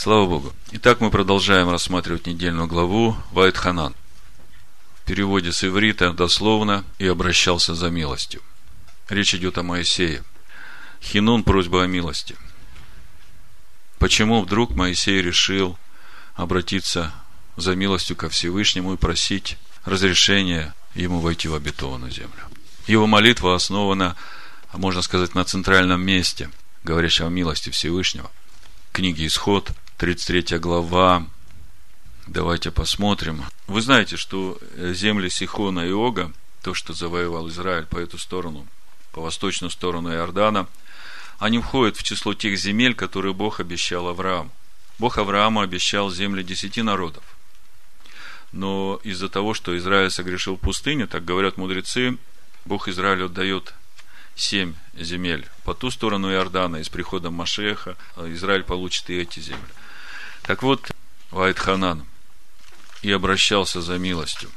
Слава Богу. Итак, мы продолжаем рассматривать недельную главу Вайтханан. В переводе с иврита дословно «и обращался за милостью». Речь идет о Моисее. Хинун – просьба о милости. Почему вдруг Моисей решил обратиться за милостью ко Всевышнему и просить разрешения ему войти в обетованную землю? Его молитва основана, можно сказать, на центральном месте, говорящем о милости Всевышнего. Книги Исход, 33 глава. Давайте посмотрим. Вы знаете, что земли Сихона и Ога, то, что завоевал Израиль по эту сторону, по восточную сторону Иордана, они входят в число тех земель, которые Бог обещал Аврааму. Бог Аврааму обещал земли десяти народов. Но из-за того, что Израиль согрешил в пустыне, так говорят мудрецы, Бог Израилю отдает семь земель по ту сторону Иордана, и с приходом Машеха Израиль получит и эти земли. Так вот, Вайтханан и обращался за милостью.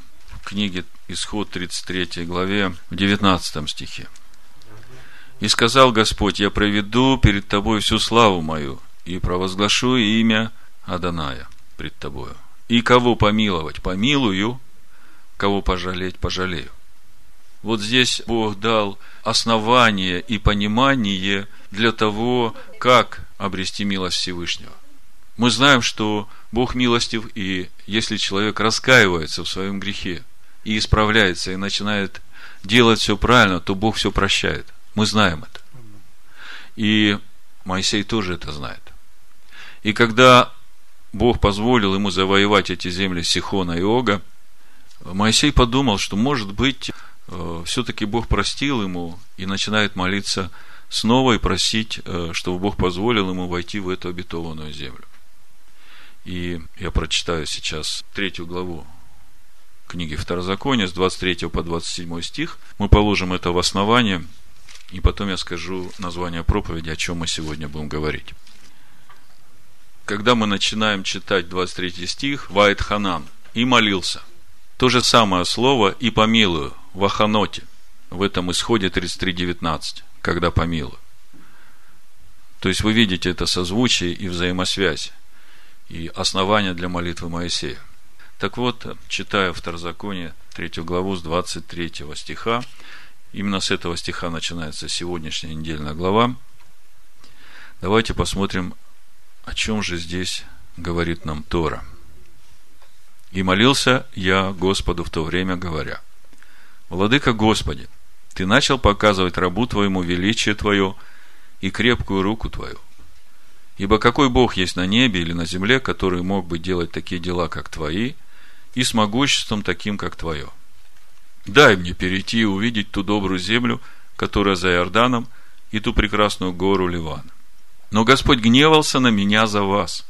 В книге Исход 33 главе, в 19 стихе. И сказал Господь, я проведу перед тобой всю славу мою и провозглашу имя Аданая пред тобою. И кого помиловать, помилую, кого пожалеть, пожалею. Вот здесь Бог дал основание и понимание для того, как обрести милость Всевышнего. Мы знаем, что Бог милостив, и если человек раскаивается в своем грехе и исправляется, и начинает делать все правильно, то Бог все прощает. Мы знаем это. И Моисей тоже это знает. И когда Бог позволил ему завоевать эти земли Сихона и Ога, Моисей подумал, что, может быть, э, все-таки Бог простил ему и начинает молиться снова и просить, э, чтобы Бог позволил ему войти в эту обетованную землю. И я прочитаю сейчас третью главу книги Второзакония с 23 по 27 стих. Мы положим это в основание – и потом я скажу название проповеди, о чем мы сегодня будем говорить. Когда мы начинаем читать 23 стих, Вайт Ханан, и молился. То же самое слово и помилую в Аханоте, в этом исходе 33.19, когда помилую. То есть вы видите это созвучие и взаимосвязь, и основание для молитвы Моисея. Так вот, читая Второзаконие, 3 главу с 23 стиха, Именно с этого стиха начинается сегодняшняя недельная глава. Давайте посмотрим, о чем же здесь говорит нам Тора. «И молился я Господу в то время, говоря, Владыка Господи, Ты начал показывать рабу Твоему величие Твое и крепкую руку Твою. Ибо какой Бог есть на небе или на земле, который мог бы делать такие дела, как Твои, и с могуществом таким, как Твое – Дай мне перейти и увидеть ту добрую землю, которая за Иорданом, и ту прекрасную гору Ливан. Но Господь гневался на меня за вас,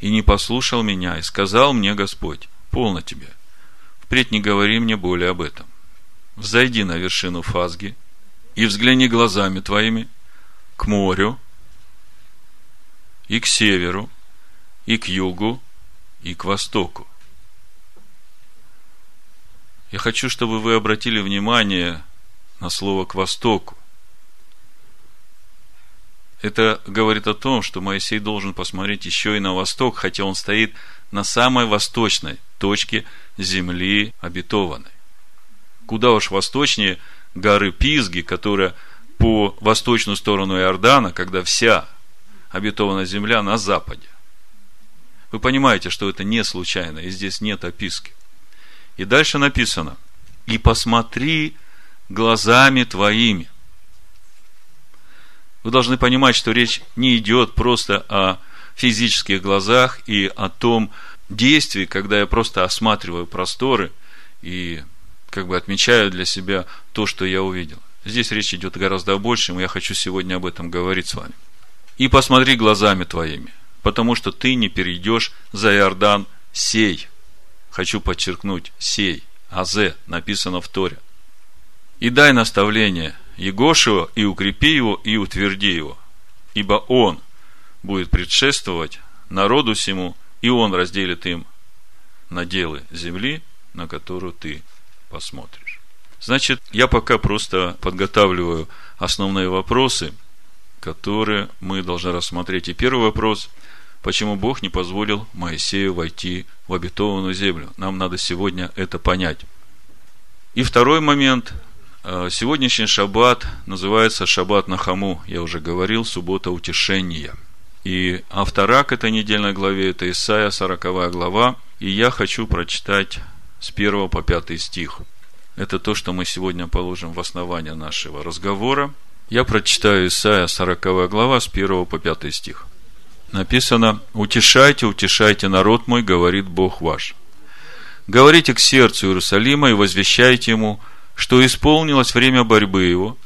и не послушал меня, и сказал мне Господь, полно тебе, впредь не говори мне более об этом. Взойди на вершину Фазги и взгляни глазами твоими к морю, и к северу, и к югу, и к востоку я хочу, чтобы вы обратили внимание на слово «к востоку». Это говорит о том, что Моисей должен посмотреть еще и на восток, хотя он стоит на самой восточной точке земли обетованной. Куда уж восточнее горы Пизги, которая по восточную сторону Иордана, когда вся обетованная земля на западе. Вы понимаете, что это не случайно, и здесь нет описки. И дальше написано, и посмотри глазами твоими. Вы должны понимать, что речь не идет просто о физических глазах и о том действии, когда я просто осматриваю просторы и как бы отмечаю для себя то, что я увидел. Здесь речь идет гораздо о большем, и я хочу сегодня об этом говорить с вами. И посмотри глазами твоими, потому что ты не перейдешь за Иордан сей – хочу подчеркнуть, сей, азе, написано в Торе. И дай наставление Егошева, и укрепи его, и утверди его. Ибо он будет предшествовать народу всему, и он разделит им наделы земли, на которую ты посмотришь. Значит, я пока просто подготавливаю основные вопросы, которые мы должны рассмотреть. И первый вопрос, почему Бог не позволил Моисею войти в обетованную землю. Нам надо сегодня это понять. И второй момент. Э, сегодняшний шаббат называется шаббат на хаму. Я уже говорил, суббота утешения. И автора к этой недельной главе – это Исаия, 40 глава. И я хочу прочитать с 1 по 5 стих. Это то, что мы сегодня положим в основание нашего разговора. Я прочитаю Исаия, 40 глава, с 1 по 5 стих написано, «Утешайте, утешайте народ мой, говорит Бог ваш. Говорите к сердцу Иерусалима и возвещайте ему, что исполнилось время борьбы его,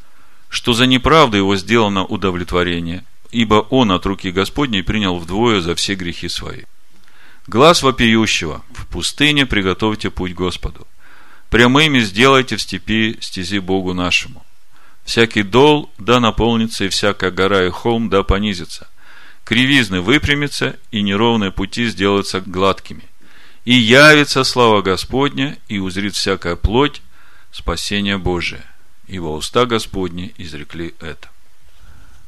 что за неправду его сделано удовлетворение, ибо он от руки Господней принял вдвое за все грехи свои. Глаз вопиющего, в пустыне приготовьте путь Господу. Прямыми сделайте в степи стези Богу нашему. Всякий дол да наполнится, и всякая гора и холм да понизится кривизны выпрямятся, и неровные пути сделаются гладкими. И явится слава Господня, и узрит всякая плоть спасение Божие. Ибо уста Господни изрекли это.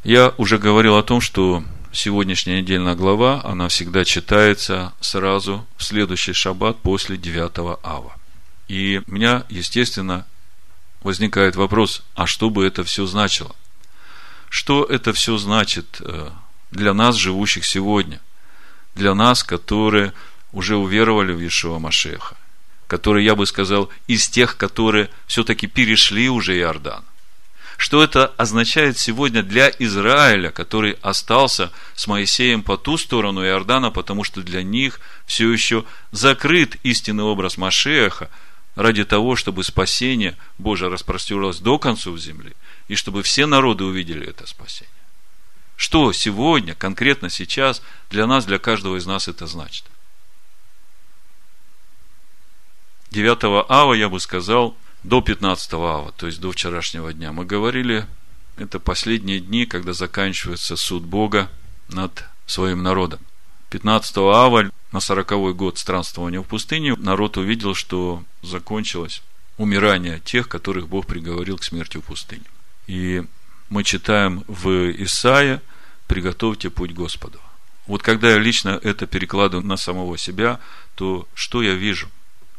Я уже говорил о том, что сегодняшняя недельная глава, она всегда читается сразу в следующий шаббат после 9 ава. И меня, естественно, возникает вопрос, а что бы это все значило? Что это все значит э, для нас, живущих сегодня, для нас, которые уже уверовали в Иешуа Машеха, которые, я бы сказал, из тех, которые все-таки перешли уже Иордан. Что это означает сегодня для Израиля, который остался с Моисеем по ту сторону Иордана, потому что для них все еще закрыт истинный образ Машеха, ради того, чтобы спасение Божие распростерлось до концов земли, и чтобы все народы увидели это спасение. Что сегодня, конкретно сейчас, для нас, для каждого из нас это значит? 9 ава, я бы сказал, до 15 ава, то есть до вчерашнего дня. Мы говорили, это последние дни, когда заканчивается суд Бога над своим народом. 15 ава, на 40 год странствования в пустыне, народ увидел, что закончилось умирание тех, которых Бог приговорил к смерти в пустыне. И мы читаем в Исаия, приготовьте путь Господу. Вот когда я лично это перекладываю на самого себя, то что я вижу?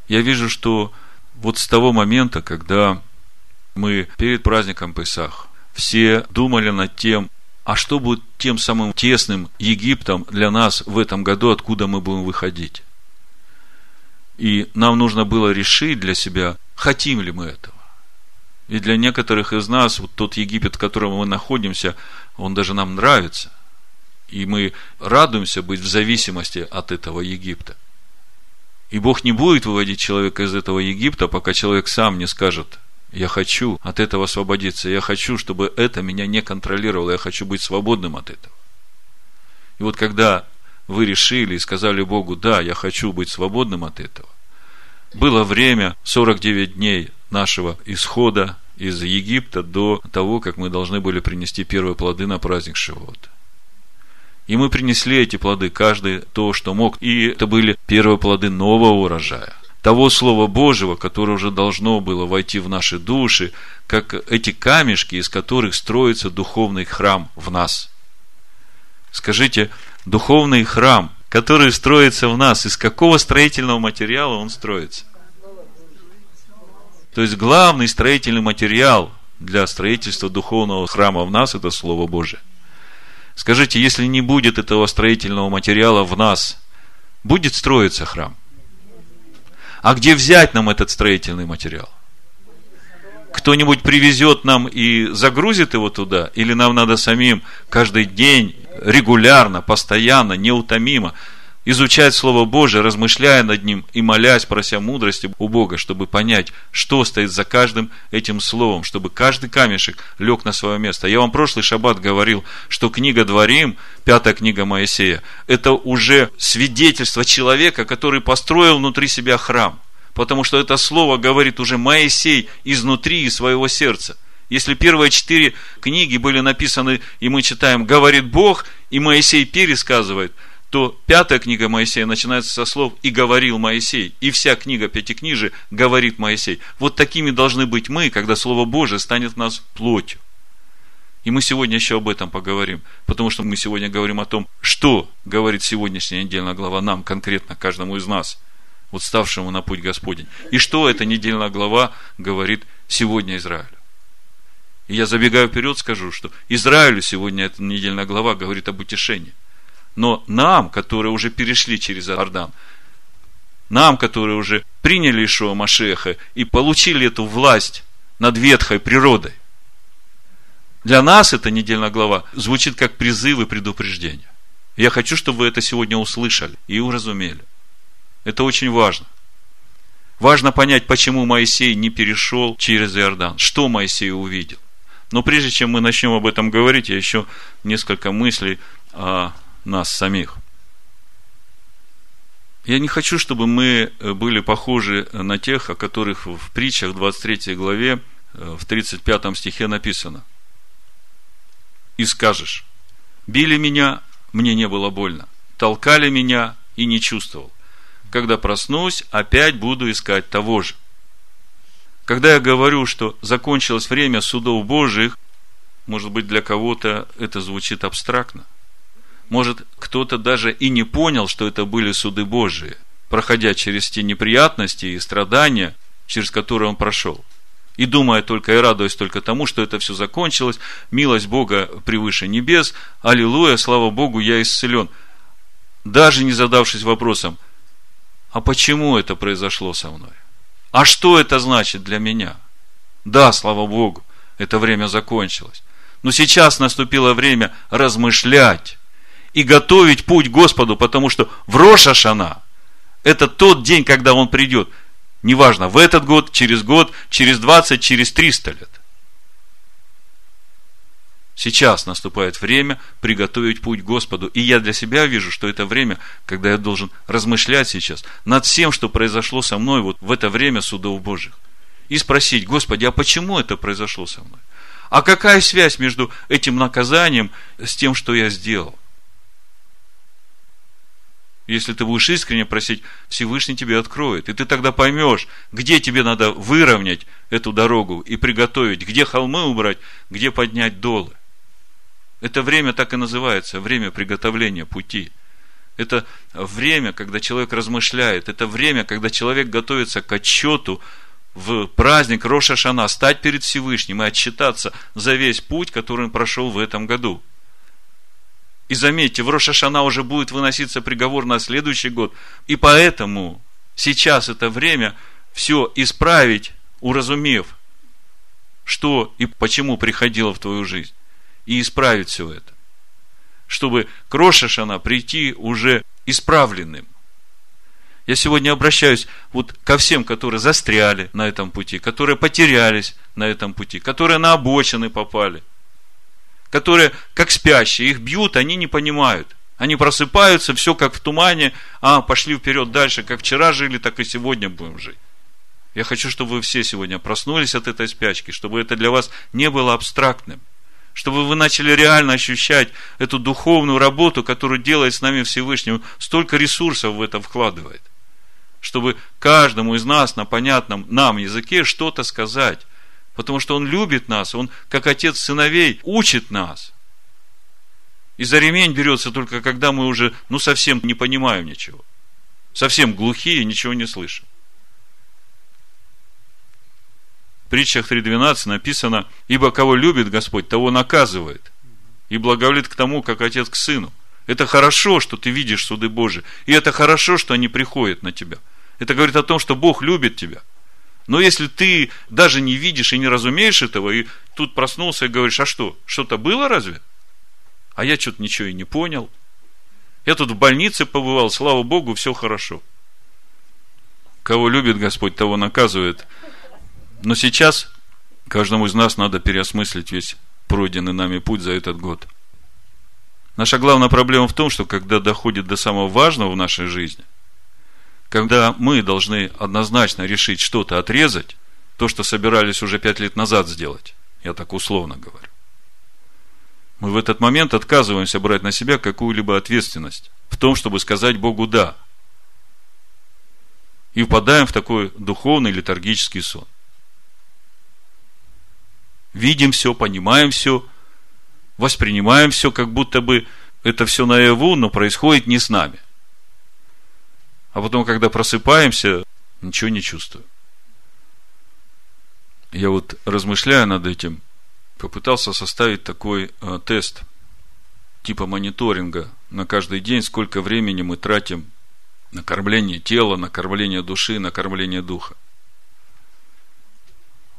Я вижу, что вот с того момента, когда мы перед праздником Песах все думали над тем, а что будет тем самым тесным Египтом для нас в этом году, откуда мы будем выходить. И нам нужно было решить для себя, хотим ли мы этого. И для некоторых из нас вот тот Египет, в котором мы находимся, он даже нам нравится. И мы радуемся быть в зависимости от этого Египта. И Бог не будет выводить человека из этого Египта, пока человек сам не скажет, я хочу от этого освободиться, я хочу, чтобы это меня не контролировало, я хочу быть свободным от этого. И вот когда вы решили и сказали Богу, да, я хочу быть свободным от этого, было время, 49 дней нашего исхода из Египта до того, как мы должны были принести первые плоды на праздник Шивот. И мы принесли эти плоды, каждый то, что мог. И это были первые плоды нового урожая. Того Слова Божьего, которое уже должно было войти в наши души, как эти камешки, из которых строится духовный храм в нас. Скажите, духовный храм, который строится в нас, из какого строительного материала он строится? То есть главный строительный материал для строительства духовного храма в нас – это Слово Божие. Скажите, если не будет этого строительного материала в нас, будет строиться храм? А где взять нам этот строительный материал? Кто-нибудь привезет нам и загрузит его туда? Или нам надо самим каждый день, регулярно, постоянно, неутомимо – изучать Слово Божие, размышляя над ним и молясь, прося мудрости у Бога, чтобы понять, что стоит за каждым этим словом, чтобы каждый камешек лег на свое место. Я вам прошлый шаббат говорил, что книга Дворим, пятая книга Моисея, это уже свидетельство человека, который построил внутри себя храм. Потому что это слово говорит уже Моисей изнутри из своего сердца. Если первые четыре книги были написаны, и мы читаем «говорит Бог», и Моисей пересказывает – то пятая книга Моисея начинается со слов «и говорил Моисей», и вся книга Пятикнижия говорит Моисей. Вот такими должны быть мы, когда Слово Божие станет в нас плотью. И мы сегодня еще об этом поговорим, потому что мы сегодня говорим о том, что говорит сегодняшняя недельная глава нам, конкретно каждому из нас, вот ставшему на путь Господень. И что эта недельная глава говорит сегодня Израилю. И я забегаю вперед, скажу, что Израилю сегодня эта недельная глава говорит об утешении. Но нам, которые уже перешли через Иордан, нам, которые уже приняли Ишуа Машеха и получили эту власть над ветхой природой, для нас эта недельная глава звучит как призыв и предупреждение. Я хочу, чтобы вы это сегодня услышали и уразумели. Это очень важно. Важно понять, почему Моисей не перешел через Иордан. Что Моисей увидел. Но прежде чем мы начнем об этом говорить, я еще несколько мыслей о нас самих. Я не хочу, чтобы мы были похожи на тех, о которых в притчах 23 главе в 35 стихе написано – и скажешь, били меня, мне не было больно, толкали меня и не чувствовал. Когда проснусь, опять буду искать того же. Когда я говорю, что закончилось время судов Божьих, может быть, для кого-то это звучит абстрактно. Может, кто-то даже и не понял, что это были суды Божии, проходя через те неприятности и страдания, через которые он прошел и думая только и радуясь только тому, что это все закончилось, милость Бога превыше небес, аллилуйя, слава Богу, я исцелен. Даже не задавшись вопросом, а почему это произошло со мной? А что это значит для меня? Да, слава Богу, это время закончилось. Но сейчас наступило время размышлять и готовить путь Господу, потому что в Рошашана это тот день, когда Он придет – Неважно, в этот год, через год, через 20, через 300 лет. Сейчас наступает время приготовить путь Господу. И я для себя вижу, что это время, когда я должен размышлять сейчас над всем, что произошло со мной вот в это время судов Божьих. И спросить, Господи, а почему это произошло со мной? А какая связь между этим наказанием с тем, что я сделал? Если ты будешь искренне просить, Всевышний тебе откроет. И ты тогда поймешь, где тебе надо выровнять эту дорогу и приготовить, где холмы убрать, где поднять долы. Это время так и называется, время приготовления пути. Это время, когда человек размышляет, это время, когда человек готовится к отчету в праздник Роша Шана, стать перед Всевышним и отчитаться за весь путь, который он прошел в этом году – и заметьте, в Рошашана уже будет выноситься приговор на следующий год. И поэтому сейчас это время все исправить, уразумев, что и почему приходило в твою жизнь. И исправить все это. Чтобы к Рошашана прийти уже исправленным. Я сегодня обращаюсь вот ко всем, которые застряли на этом пути, которые потерялись на этом пути, которые на обочины попали – которые как спящие, их бьют, они не понимают. Они просыпаются, все как в тумане, а пошли вперед дальше, как вчера жили, так и сегодня будем жить. Я хочу, чтобы вы все сегодня проснулись от этой спячки, чтобы это для вас не было абстрактным, чтобы вы начали реально ощущать эту духовную работу, которую делает с нами Всевышний. столько ресурсов в это вкладывает, чтобы каждому из нас на понятном нам языке что-то сказать, Потому что Он любит нас, Он, как отец сыновей, учит нас. И за ремень берется только когда мы уже, ну, совсем не понимаем ничего. Совсем глухие, ничего не слышим. В притчах 3.12 написано, «Ибо кого любит Господь, того наказывает, и благоволит к тому, как отец к сыну». Это хорошо, что ты видишь суды Божии, и это хорошо, что они приходят на тебя. Это говорит о том, что Бог любит тебя – но если ты даже не видишь и не разумеешь этого, и тут проснулся и говоришь, а что, что-то было разве? А я что-то ничего и не понял. Я тут в больнице побывал, слава Богу, все хорошо. Кого любит Господь, того наказывает. Но сейчас каждому из нас надо переосмыслить весь пройденный нами путь за этот год. Наша главная проблема в том, что когда доходит до самого важного в нашей жизни – когда мы должны однозначно решить что-то отрезать, то, что собирались уже пять лет назад сделать, я так условно говорю, мы в этот момент отказываемся брать на себя какую-либо ответственность в том, чтобы сказать Богу «да». И впадаем в такой духовный летаргический сон. Видим все, понимаем все, воспринимаем все, как будто бы это все наяву, но происходит не с нами. А потом, когда просыпаемся, ничего не чувствую. Я вот размышляя над этим, попытался составить такой э, тест типа мониторинга на каждый день, сколько времени мы тратим на кормление тела, на кормление души, на кормление духа.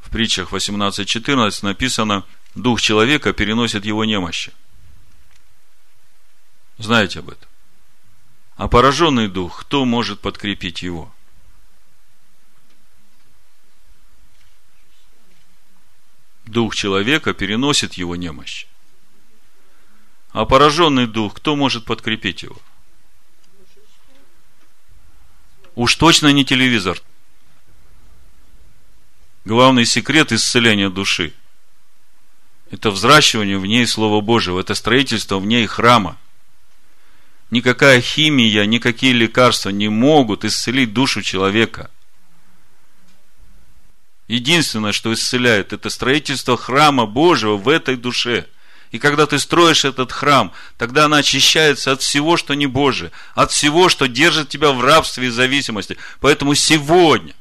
В притчах 18.14 написано, дух человека переносит его немощи. Знаете об этом? А пораженный дух, кто может подкрепить его? Дух человека переносит его немощь. А пораженный дух, кто может подкрепить его? Уж точно не телевизор. Главный секрет исцеления души – это взращивание в ней Слова Божьего, это строительство в ней храма. Никакая химия, никакие лекарства не могут исцелить душу человека. Единственное, что исцеляет, это строительство храма Божьего в этой душе. И когда ты строишь этот храм, тогда она очищается от всего, что не Божие, от всего, что держит тебя в рабстве и зависимости. Поэтому сегодня,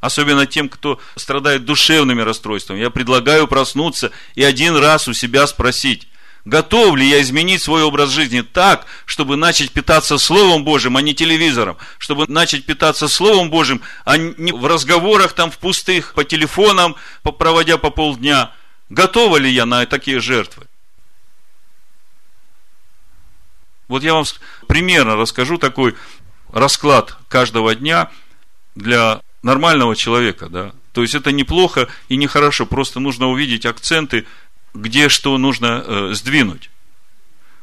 особенно тем, кто страдает душевными расстройствами, я предлагаю проснуться и один раз у себя спросить, Готов ли я изменить свой образ жизни так, чтобы начать питаться Словом Божьим, а не телевизором? Чтобы начать питаться Словом Божьим, а не в разговорах там в пустых, по телефонам, проводя по полдня. Готова ли я на такие жертвы? Вот я вам примерно расскажу такой расклад каждого дня для нормального человека, да. То есть это неплохо и нехорошо, просто нужно увидеть акценты где что нужно э, сдвинуть.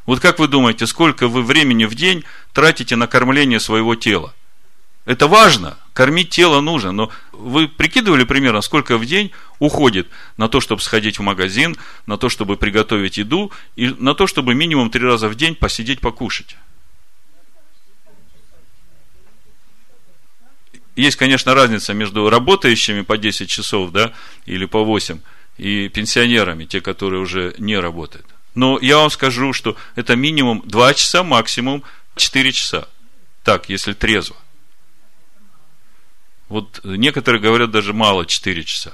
Вот как вы думаете, сколько вы времени в день тратите на кормление своего тела? Это важно, кормить тело нужно, но вы прикидывали примерно, сколько в день уходит на то, чтобы сходить в магазин, на то, чтобы приготовить еду, и на то, чтобы минимум три раза в день посидеть покушать? Есть, конечно, разница между работающими по 10 часов, да, или по 8, и пенсионерами, те, которые уже не работают. Но я вам скажу, что это минимум 2 часа, максимум 4 часа. Так, если трезво. Вот некоторые говорят даже мало 4 часа.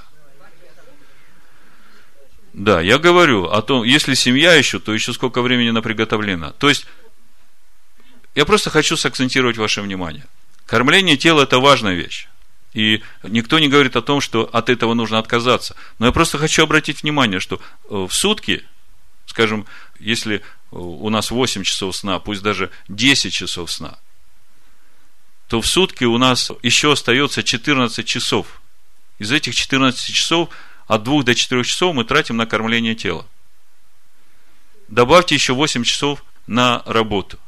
Да, я говорю о том, если семья еще, то еще сколько времени на приготовлено. То есть, я просто хочу сакцентировать ваше внимание. Кормление тела – это важная вещь. И никто не говорит о том, что от этого нужно отказаться. Но я просто хочу обратить внимание, что э, в сутки, скажем, если э, у нас 8 часов сна, пусть даже 10 часов сна, то в сутки у нас еще остается 14 часов. Из этих 14 часов от 2 до 4 часов мы тратим на кормление тела. Добавьте еще 8 часов на работу.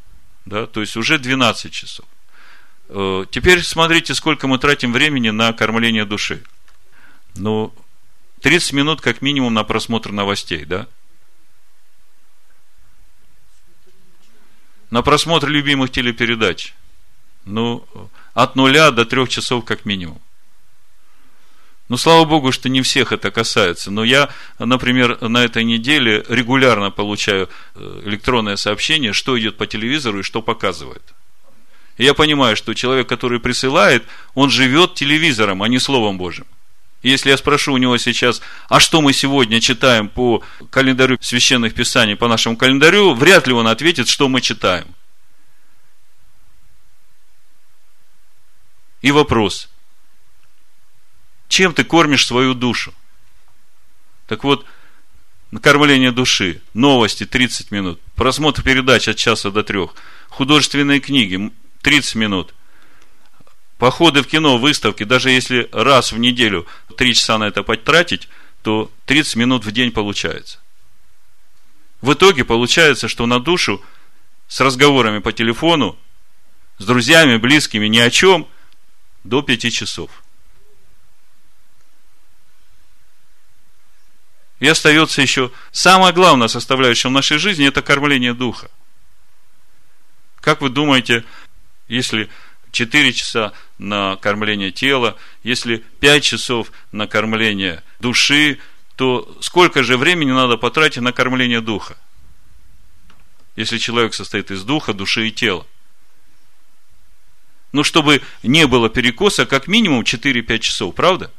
Да, то есть уже 12 часов. Э, теперь смотрите, сколько мы тратим времени на кормление души. Ну, 30 минут как минимум на просмотр новостей, да? На просмотр любимых телепередач. Ну, от нуля до трех часов как минимум. Ну, слава Богу, что не всех это касается. Но я, например, на этой неделе регулярно получаю э, электронное сообщение, что идет по телевизору и что показывает. Я понимаю, что человек, который присылает, он живет телевизором, а не Словом Божьим. Если я спрошу у него сейчас, а что мы сегодня читаем по календарю священных писаний, по нашему календарю, вряд ли он ответит, что мы читаем. И вопрос, чем ты кормишь свою душу? Так вот, накормление души, новости 30 минут, просмотр передач от часа до трех, художественные книги, 30 минут. Походы в кино, выставки, даже если раз в неделю 3 часа на это потратить, то 30 минут в день получается. В итоге получается, что на душу с разговорами по телефону, с друзьями, близкими, ни о чем, до 5 часов. И остается еще самая главная составляющая в нашей жизни – это кормление духа. Как вы думаете, если 4 часа на кормление тела, если 5 часов на кормление души, то сколько же времени надо потратить на кормление духа? Если человек состоит из духа, души и тела. Ну, чтобы не было перекоса, как минимум 4-5 часов, правда?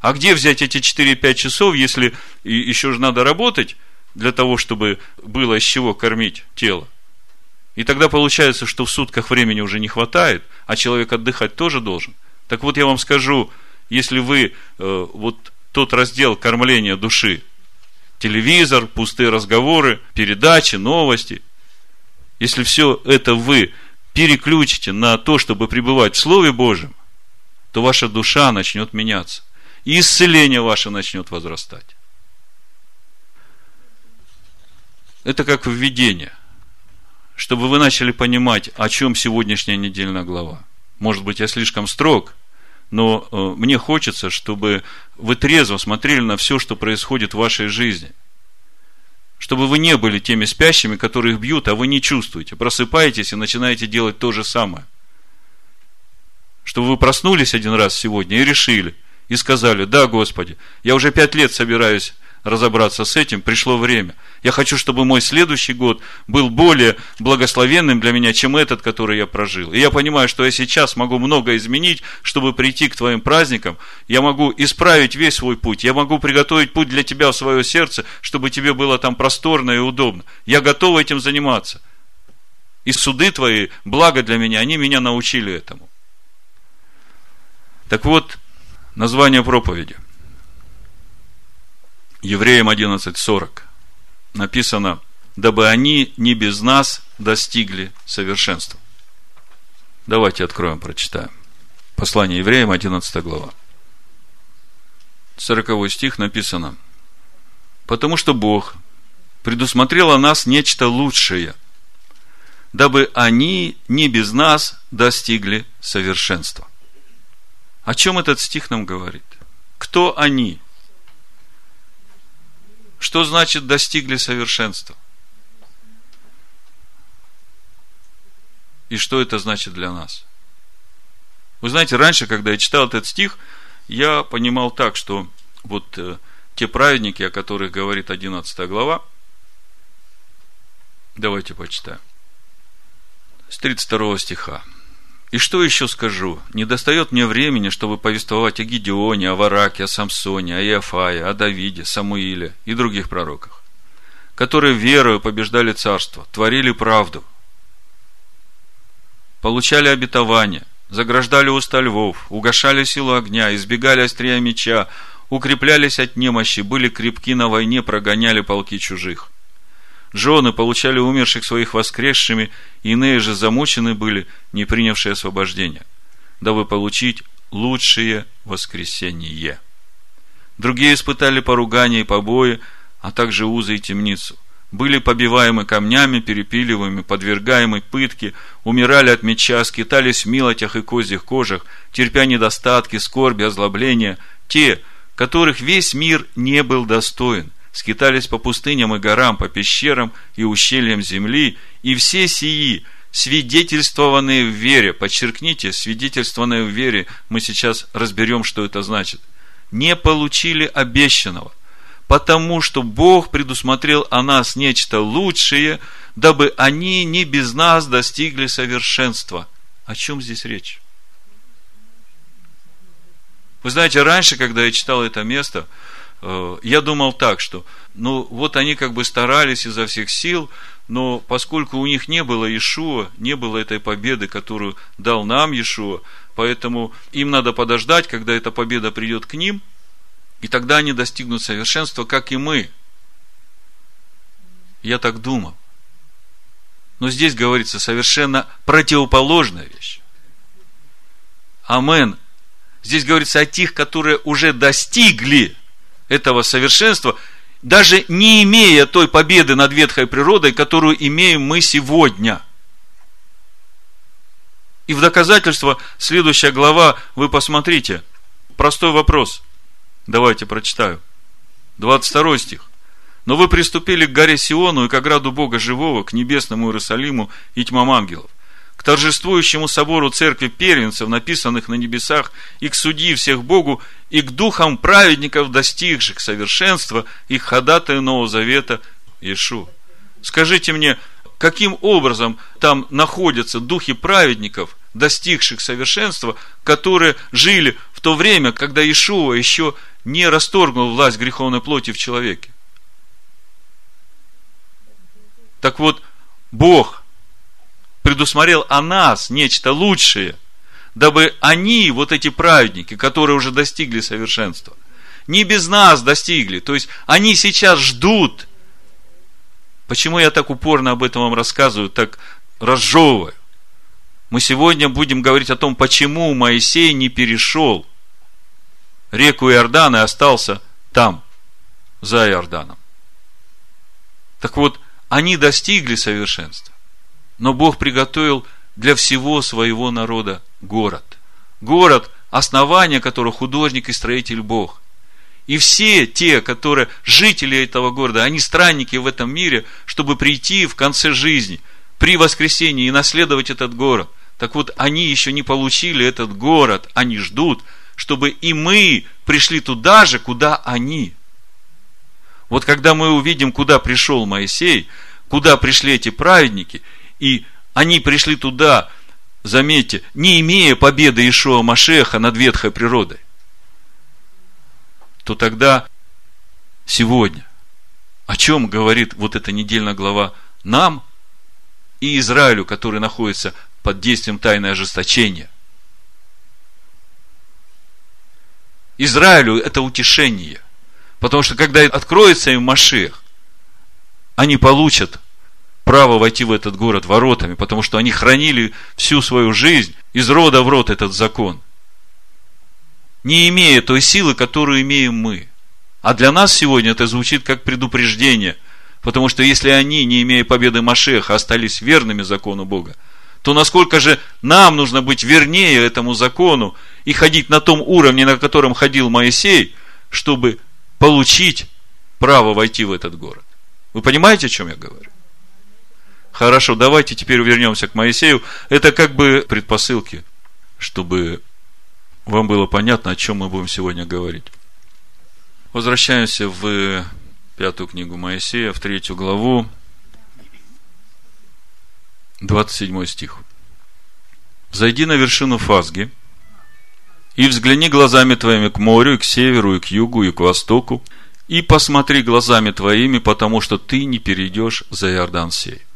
А где взять эти 4-5 часов, если еще же надо работать для того, чтобы было из чего кормить тело? И тогда получается, что в сутках времени уже не хватает, а человек отдыхать тоже должен. Так вот, я вам скажу, если вы э, вот тот раздел кормления души, телевизор, пустые разговоры, передачи, новости, если все это вы переключите на то, чтобы пребывать в Слове Божьем, то ваша душа начнет меняться. И исцеление ваше начнет возрастать. Это как введение. Чтобы вы начали понимать, о чем сегодняшняя недельная глава. Может быть, я слишком строг, но э, мне хочется, чтобы вы трезво смотрели на все, что происходит в вашей жизни. Чтобы вы не были теми спящими, которых бьют, а вы не чувствуете. Просыпаетесь и начинаете делать то же самое. Чтобы вы проснулись один раз сегодня и решили, и сказали, да, Господи, я уже пять лет собираюсь разобраться с этим, пришло время. Я хочу, чтобы мой следующий год был более благословенным для меня, чем этот, который я прожил. И я понимаю, что я сейчас могу много изменить, чтобы прийти к твоим праздникам. Я могу исправить весь свой путь. Я могу приготовить путь для тебя в свое сердце, чтобы тебе было там просторно и удобно. Я готов этим заниматься. И суды твои, благо для меня, они меня научили этому. Так вот, название проповеди – Евреям 11.40 написано, дабы они не без нас достигли совершенства. Давайте откроем, прочитаем. Послание евреям, 11 глава. 40 стих написано, потому что Бог предусмотрел о нас нечто лучшее, дабы они не без нас достигли совершенства. О чем этот стих нам говорит? Кто они? Что значит достигли совершенства? И что это значит для нас? Вы знаете, раньше, когда я читал этот стих, я понимал так, что вот э, те праведники, о которых говорит 11 глава, давайте почитаем, с 32 стиха. И что еще скажу? Не достает мне времени, чтобы повествовать о Гедеоне, о Вараке, о Самсоне, о Иофае, о Давиде, Самуиле и других пророках, которые верою побеждали царство, творили правду, получали обетование, заграждали уста львов, угошали силу огня, избегали острия меча, укреплялись от немощи, были крепки на войне, прогоняли полки чужих – Жены получали умерших своих воскресшими, иные же замучены были, не принявшие освобождения, дабы получить лучшее воскресение. Другие испытали поругание и побои, а также узы и темницу. Были побиваемы камнями, перепиливаемы, подвергаемы пытке, умирали от меча, скитались в милотях и козьих кожах, терпя недостатки, скорби, озлобления, те, которых весь мир не был достоин, скитались по пустыням и горам, по пещерам и ущельям земли, и все сии, свидетельствованные в вере, подчеркните, свидетельствованные в вере, мы сейчас разберем, что это значит, не получили обещанного, потому что Бог предусмотрел о нас нечто лучшее, дабы они не без нас достигли совершенства. О чем здесь речь? Вы знаете, раньше, когда я читал это место, я думал так, что, ну, вот они как бы старались изо всех сил, но поскольку у них не было Иешуа, не было этой победы, которую дал нам Иешуа, поэтому им надо подождать, когда эта победа придет к ним, и тогда они достигнут совершенства, как и мы. Я так думал. Но здесь говорится совершенно противоположная вещь. Амен. Здесь говорится о тех, которые уже достигли этого совершенства, даже не имея той победы над ветхой природой, которую имеем мы сегодня. И в доказательство следующая глава, вы посмотрите, простой вопрос. Давайте прочитаю. 22 стих. Но вы приступили к горе Сиону и к ограду Бога Живого, к небесному Иерусалиму и тьмам ангелов. К торжествующему собору церкви первенцев, написанных на небесах, и к судьи всех Богу, и к духам праведников, достигших совершенства, и к Нового Завета Ишу. Скажите мне, каким образом там находятся духи праведников, достигших совершенства, которые жили в то время, когда Ишуа еще не расторгнул власть греховной плоти в человеке. Так вот, Бог предусмотрел о нас нечто лучшее, дабы они, вот эти праведники, которые уже достигли совершенства, не без нас достигли. То есть, они сейчас ждут. Почему я так упорно об этом вам рассказываю, так разжевываю? Мы сегодня будем говорить о том, почему Моисей не перешел реку Иордан и остался там, за Иорданом. Так вот, они достигли совершенства. Но Бог приготовил для всего своего народа город. Город, основание которого художник и строитель Бог. И все те, которые жители этого города, они странники в этом мире, чтобы прийти в конце жизни, при воскресении и наследовать этот город. Так вот, они еще не получили этот город, они ждут, чтобы и мы пришли туда же, куда они. Вот когда мы увидим, куда пришел Моисей, куда пришли эти праведники, и они пришли туда, заметьте, не имея победы Ишуа Машеха над ветхой природой, то тогда сегодня, о чем говорит вот эта недельная глава нам и Израилю, который находится под действием тайны ожесточения. Израилю это утешение. Потому что когда откроется им Машех, они получат право войти в этот город воротами, потому что они хранили всю свою жизнь из рода в род этот закон, не имея той силы, которую имеем мы. А для нас сегодня это звучит как предупреждение, потому что если они, не имея победы Машеха, остались верными закону Бога, то насколько же нам нужно быть вернее этому закону и ходить на том уровне, на котором ходил Моисей, чтобы получить право войти в этот город. Вы понимаете, о чем я говорю? Хорошо, давайте теперь вернемся к Моисею. Это как бы предпосылки, чтобы вам было понятно, о чем мы будем сегодня говорить. Возвращаемся в пятую книгу Моисея, в третью главу, 27 стих. «Зайди на вершину Фазги, и взгляни глазами твоими к морю, и к северу, и к югу, и к востоку, и посмотри глазами твоими, потому что ты не перейдешь за Иордан сей.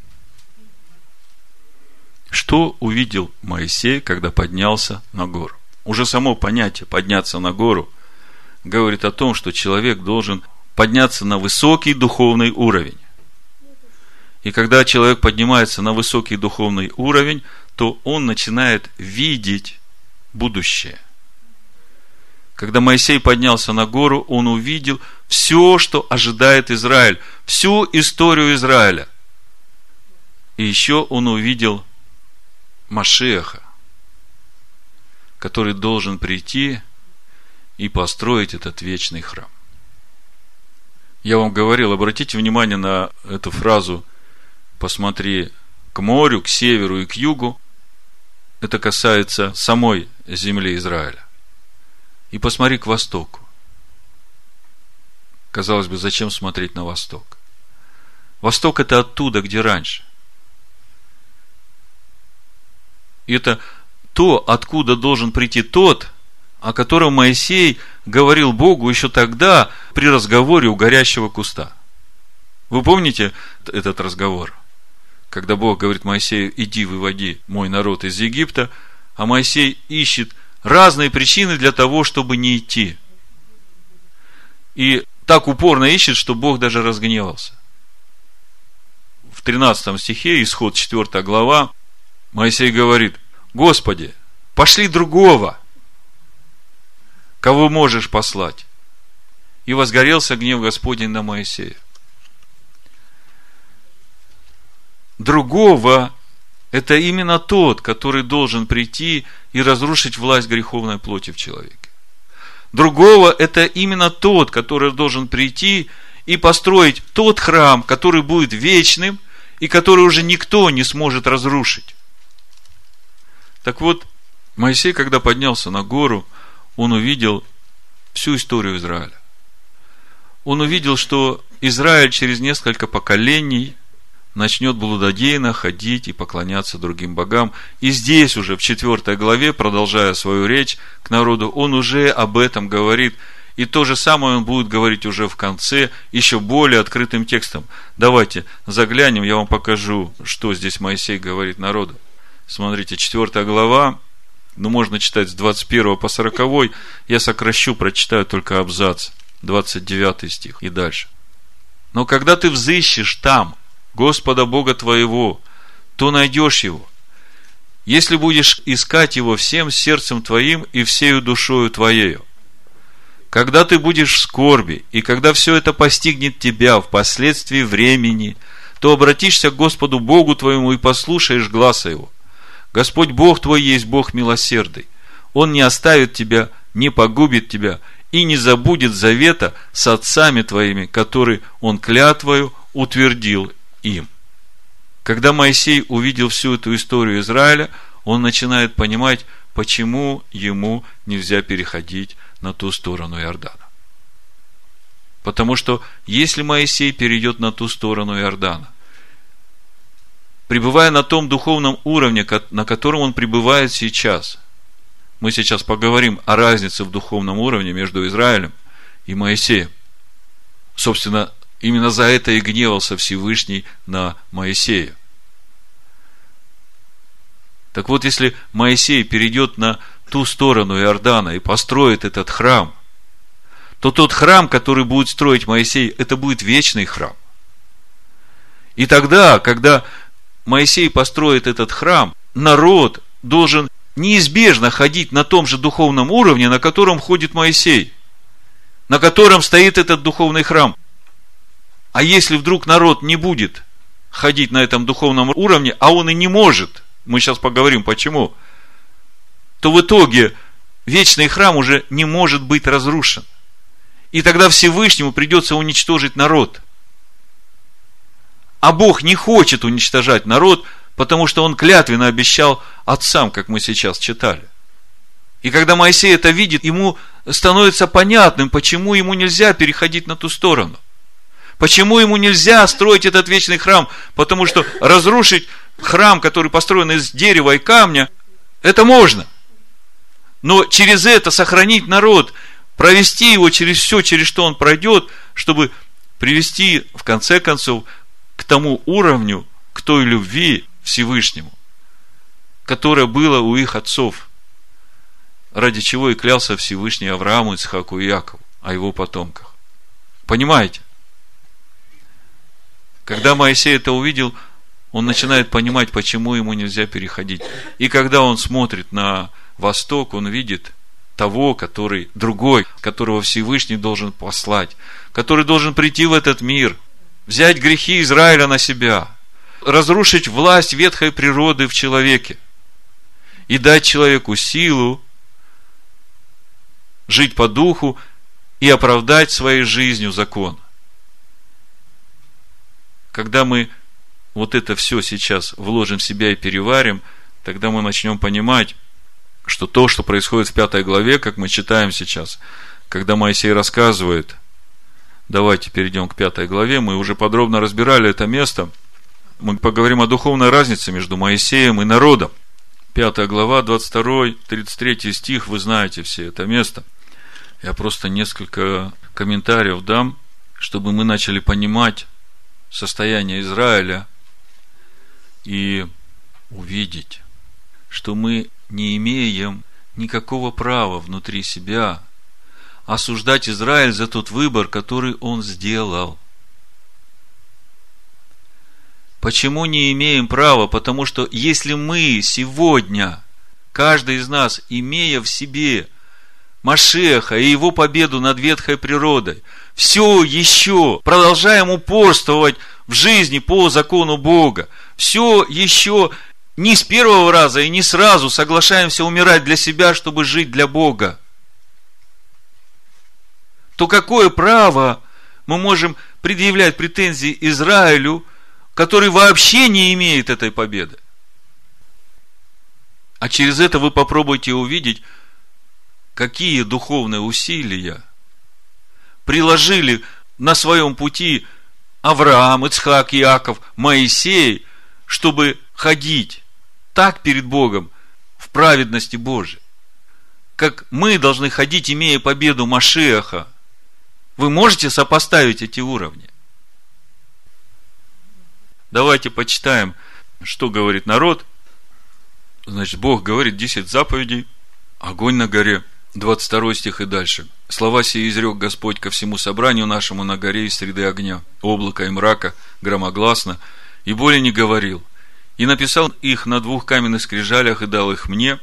Что увидел Моисей, когда поднялся на гору? Уже само понятие подняться на гору говорит о том, что человек должен подняться на высокий духовный уровень. И когда человек поднимается на высокий духовный уровень, то он начинает видеть будущее. Когда Моисей поднялся на гору, он увидел все, что ожидает Израиль, всю историю Израиля. И еще он увидел Машеха, который должен прийти и построить этот вечный храм. Я вам говорил, обратите внимание на эту фразу «посмотри к морю, к северу и к югу». Это касается самой земли Израиля. И посмотри к востоку. Казалось бы, зачем смотреть на восток? Восток это оттуда, где раньше. И это то, откуда должен прийти тот, о котором Моисей говорил Богу еще тогда при разговоре у горящего куста. Вы помните этот разговор? Когда Бог говорит Моисею, иди выводи мой народ из Египта, а Моисей ищет разные причины для того, чтобы не идти. И так упорно ищет, что Бог даже разгневался. В 13 стихе, исход 4 глава, Моисей говорит, Господи, пошли другого, кого можешь послать. И возгорелся гнев Господень на Моисея. Другого – это именно тот, который должен прийти и разрушить власть греховной плоти в человеке. Другого – это именно тот, который должен прийти и построить тот храм, который будет вечным и который уже никто не сможет разрушить. Так вот, Моисей, когда поднялся на гору, он увидел всю историю Израиля. Он увидел, что Израиль через несколько поколений начнет блудодейно ходить и поклоняться другим богам. И здесь уже, в четвертой главе, продолжая свою речь к народу, он уже об этом говорит. И то же самое он будет говорить уже в конце, еще более открытым текстом. Давайте заглянем, я вам покажу, что здесь Моисей говорит народу. Смотрите, четвертая глава, ну, можно читать с 21 по 40, я сокращу, прочитаю только абзац, 29 стих и дальше. Но когда ты взыщешь там Господа Бога твоего, то найдешь его. Если будешь искать его всем сердцем твоим и всею душою твоею. Когда ты будешь в скорби, и когда все это постигнет тебя впоследствии времени, то обратишься к Господу Богу твоему и послушаешь глаза его. Господь Бог твой есть Бог милосердный. Он не оставит тебя, не погубит тебя и не забудет завета с отцами твоими, который Он клятвою утвердил им. Когда Моисей увидел всю эту историю Израиля, он начинает понимать, почему ему нельзя переходить на ту сторону Иордана. Потому что если Моисей перейдет на ту сторону Иордана, пребывая на том духовном уровне, на котором он пребывает сейчас, мы сейчас поговорим о разнице в духовном уровне между Израилем и Моисеем. Собственно, Именно за это и гневался Всевышний на Моисея. Так вот, если Моисей перейдет на ту сторону Иордана и построит этот храм, то тот храм, который будет строить Моисей, это будет вечный храм. И тогда, когда Моисей построит этот храм, народ должен неизбежно ходить на том же духовном уровне, на котором ходит Моисей, на котором стоит этот духовный храм. А если вдруг народ не будет ходить на этом духовном уровне, а он и не может, мы сейчас поговорим почему, то в итоге вечный храм уже не может быть разрушен. И тогда Всевышнему придется уничтожить народ. А Бог не хочет уничтожать народ, потому что Он клятвенно обещал отцам, как мы сейчас читали. И когда Моисей это видит, ему становится понятным, почему ему нельзя переходить на ту сторону – Почему ему нельзя строить этот вечный храм? Потому что разрушить храм, который построен из дерева и камня, это можно. Но через это сохранить народ, провести его через все, через что он пройдет, чтобы привести, в конце концов, к тому уровню, к той любви Всевышнему, которая была у их отцов, ради чего и клялся Всевышний Аврааму, Ицхаку и Якову, о его потомках. Понимаете? Когда Моисей это увидел, он начинает понимать, почему ему нельзя переходить. И когда он смотрит на восток, он видит того, который другой, которого Всевышний должен послать, который должен прийти в этот мир, взять грехи Израиля на себя, разрушить власть ветхой природы в человеке и дать человеку силу жить по духу и оправдать своей жизнью закон. Когда мы вот это все сейчас вложим в себя и переварим, тогда мы начнем понимать, что то, что происходит в пятой главе, как мы читаем сейчас, когда Моисей рассказывает, давайте перейдем к пятой главе, мы уже подробно разбирали это место, мы поговорим о духовной разнице между Моисеем и народом. Пятая глава, 22, 33 стих, вы знаете все это место. Я просто несколько комментариев дам, чтобы мы начали понимать, состояние Израиля и увидеть, что мы не имеем никакого права внутри себя осуждать Израиль за тот выбор, который он сделал. Почему не имеем права? Потому что если мы сегодня, каждый из нас, имея в себе Машеха и его победу над ветхой природой, все еще продолжаем упорствовать в жизни по закону Бога, все еще не с первого раза и не сразу соглашаемся умирать для себя, чтобы жить для Бога, то какое право мы можем предъявлять претензии Израилю, который вообще не имеет этой победы? А через это вы попробуйте увидеть, какие духовные усилия приложили на своем пути Авраам, Ицхак, Иаков, Моисей, чтобы ходить так перед Богом в праведности Божией, как мы должны ходить, имея победу Машеха. Вы можете сопоставить эти уровни? Давайте почитаем, что говорит народ. Значит, Бог говорит 10 заповедей, огонь на горе, 22 стих и дальше. Слова сии изрек Господь ко всему собранию нашему на горе из среды огня, облака и мрака, громогласно, и более не говорил. И написал их на двух каменных скрижалях и дал их мне.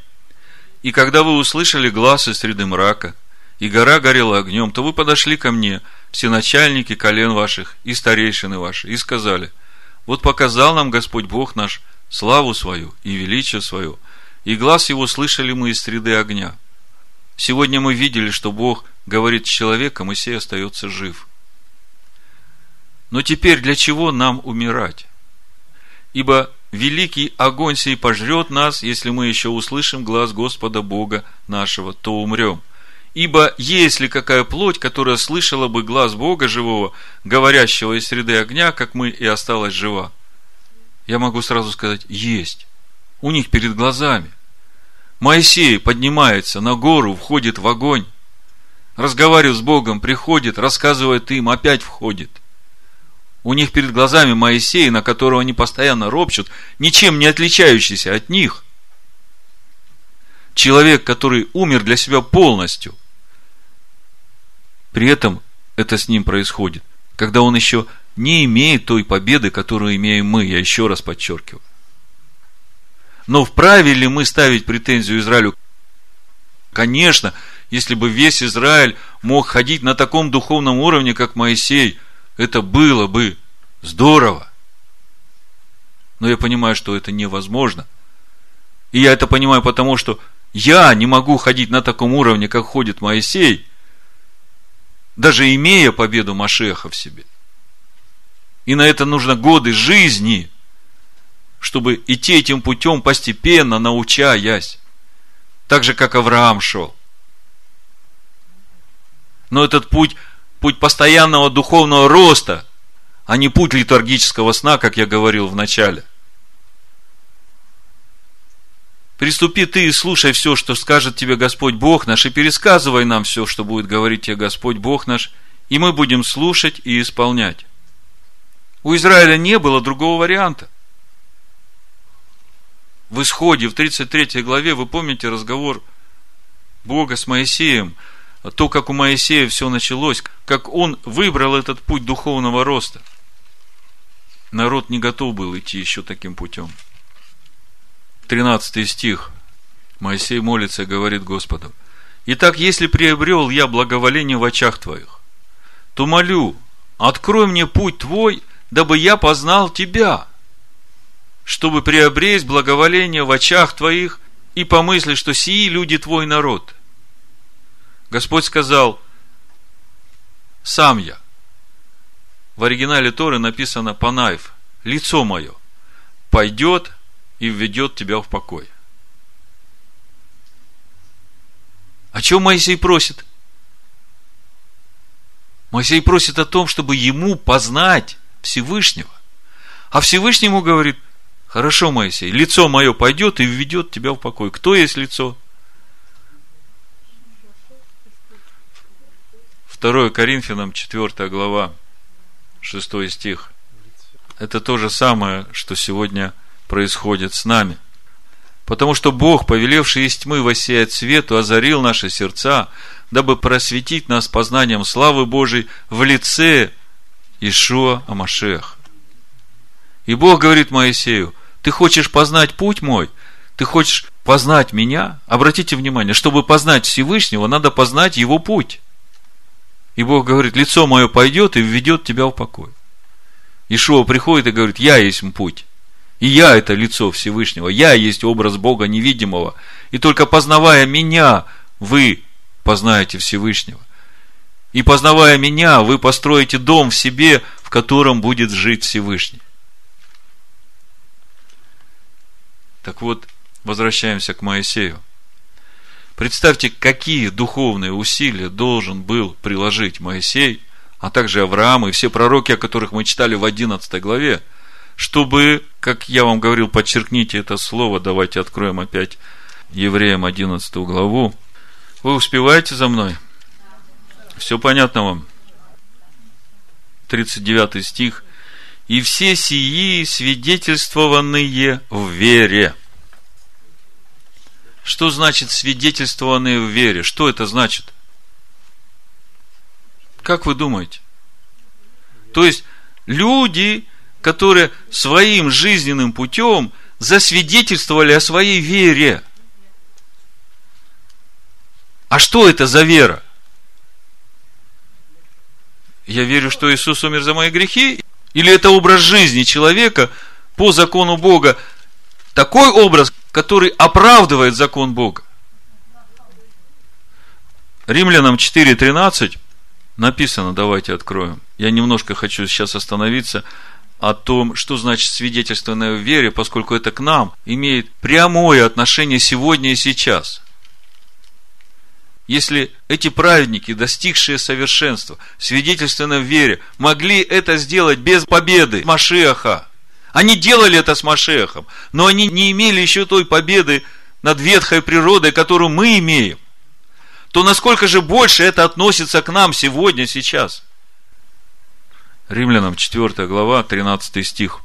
И когда вы услышали глаз из среды мрака, и гора горела огнем, то вы подошли ко мне, все начальники колен ваших и старейшины ваши, и сказали, вот показал нам Господь Бог наш славу свою и величие свое, и глаз его слышали мы из среды огня. Сегодня мы видели, что Бог говорит с человеком, и сей остается жив. Но теперь для чего нам умирать? Ибо великий огонь сей пожрет нас, если мы еще услышим глаз Господа Бога нашего, то умрем. Ибо есть ли какая плоть, которая слышала бы глаз Бога живого, говорящего из среды огня, как мы, и осталась жива? Я могу сразу сказать, есть. У них перед глазами. Моисей поднимается на гору, входит в огонь, разговаривает с Богом, приходит, рассказывает им, опять входит. У них перед глазами Моисей, на которого они постоянно ропчут, ничем не отличающийся от них. Человек, который умер для себя полностью. При этом это с ним происходит, когда он еще не имеет той победы, которую имеем мы, я еще раз подчеркиваю. Но вправе ли мы ставить претензию Израилю? Конечно, если бы весь Израиль мог ходить на таком духовном уровне, как Моисей, это было бы здорово. Но я понимаю, что это невозможно. И я это понимаю потому, что я не могу ходить на таком уровне, как ходит Моисей, даже имея победу Машеха в себе. И на это нужно годы жизни – чтобы идти этим путем постепенно, научаясь. Так же, как Авраам шел. Но этот путь, путь постоянного духовного роста, а не путь литургического сна, как я говорил в начале. Приступи ты и слушай все, что скажет тебе Господь Бог наш, и пересказывай нам все, что будет говорить тебе Господь Бог наш, и мы будем слушать и исполнять. У Израиля не было другого варианта – в исходе, в 33 главе, вы помните разговор Бога с Моисеем, то, как у Моисея все началось, как он выбрал этот путь духовного роста. Народ не готов был идти еще таким путем. 13 стих. Моисей молится и говорит Господу, «Итак, если приобрел я благоволение в очах Твоих, то молю, открой мне путь Твой, дабы я познал Тебя, чтобы приобресть благоволение в очах твоих и помыслить, что сии люди твой народ. Господь сказал, сам я. В оригинале Торы написано Панаев, лицо мое, пойдет и введет тебя в покой. О чем Моисей просит? Моисей просит о том, чтобы ему познать Всевышнего. А Всевышнему говорит – Хорошо, Моисей, лицо мое пойдет и введет тебя в покой. Кто есть лицо? Второе Коринфянам, 4 глава, 6 стих. Это то же самое, что сегодня происходит с нами. Потому что Бог, повелевший из тьмы воссеять свету, озарил наши сердца, дабы просветить нас познанием славы Божией в лице Ишуа Амашех. И Бог говорит Моисею, ты хочешь познать путь мой? Ты хочешь познать меня? Обратите внимание, чтобы познать Всевышнего, надо познать его путь. И Бог говорит, лицо мое пойдет и введет тебя в покой. Ишуа приходит и говорит, я есть путь. И я это лицо Всевышнего. Я есть образ Бога невидимого. И только познавая меня, вы познаете Всевышнего. И познавая меня, вы построите дом в себе, в котором будет жить Всевышний. Так вот, возвращаемся к Моисею. Представьте, какие духовные усилия должен был приложить Моисей, а также Авраам и все пророки, о которых мы читали в 11 главе, чтобы, как я вам говорил, подчеркните это слово, давайте откроем опять Евреям 11 главу. Вы успеваете за мной? Все понятно вам? 39 стих. «И все сии свидетельствованные в вере». Что значит свидетельствованные в вере? Что это значит? Как вы думаете? То есть, люди, которые своим жизненным путем засвидетельствовали о своей вере. А что это за вера? Я верю, что Иисус умер за мои грехи? Или это образ жизни человека по закону Бога? Такой образ, который оправдывает закон Бога. Римлянам 4.13 написано, давайте откроем. Я немножко хочу сейчас остановиться о том, что значит свидетельственное в вере, поскольку это к нам имеет прямое отношение сегодня и сейчас. Если эти праведники, достигшие совершенства, свидетельственно в вере, могли это сделать без победы Машеха, они делали это с Машехом, но они не имели еще той победы над ветхой природой, которую мы имеем. То насколько же больше это относится к нам сегодня, сейчас? Римлянам 4 глава, 13 стих.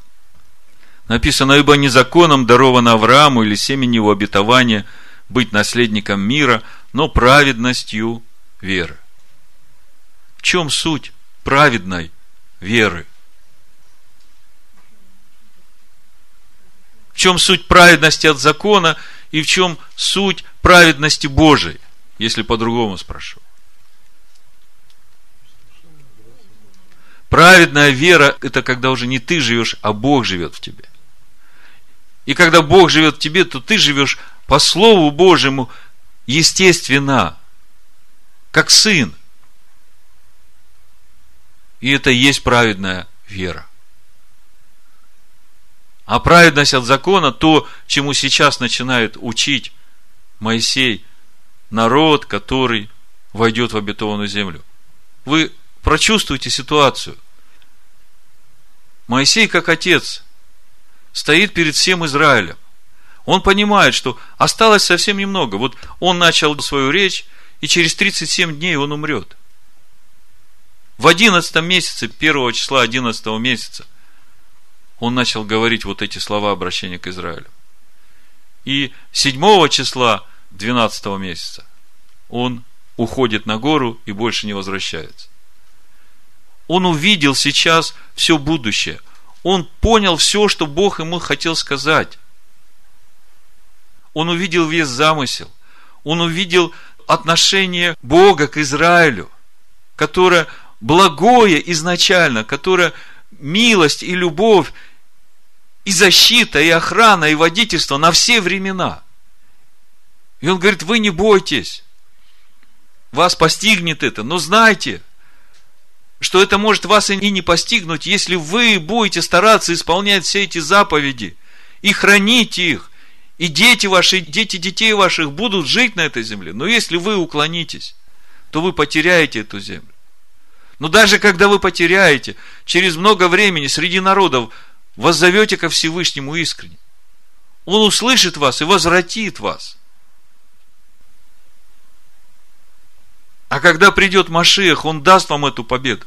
Написано, ибо незаконом даровано Аврааму или семени его обетования быть наследником мира, но праведностью веры. В чем суть праведной веры? в чем суть праведности от закона и в чем суть праведности Божией, если по-другому спрошу. Праведная вера – это когда уже не ты живешь, а Бог живет в тебе. И когда Бог живет в тебе, то ты живешь по Слову Божьему естественно, как сын. И это и есть праведная вера. А праведность от закона, то, чему сейчас начинает учить Моисей, народ, который войдет в обетованную землю. Вы прочувствуете ситуацию. Моисей, как отец, стоит перед всем Израилем. Он понимает, что осталось совсем немного. Вот он начал свою речь, и через 37 дней он умрет. В 11 месяце, первого числа 11 месяца, он начал говорить вот эти слова обращения к Израилю. И 7 числа 12 месяца он уходит на гору и больше не возвращается. Он увидел сейчас все будущее. Он понял все, что Бог ему хотел сказать. Он увидел весь замысел. Он увидел отношение Бога к Израилю, которое благое изначально, которое милость и любовь, и защита, и охрана, и водительство на все времена. И он говорит, вы не бойтесь, вас постигнет это, но знайте, что это может вас и не постигнуть, если вы будете стараться исполнять все эти заповеди и хранить их, и дети ваши, дети детей ваших будут жить на этой земле. Но если вы уклонитесь, то вы потеряете эту землю. Но даже когда вы потеряете, через много времени среди народов воззовете ко Всевышнему искренне. Он услышит вас и возвратит вас. А когда придет Машиах, Он даст вам эту победу.